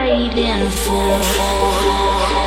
waiting for.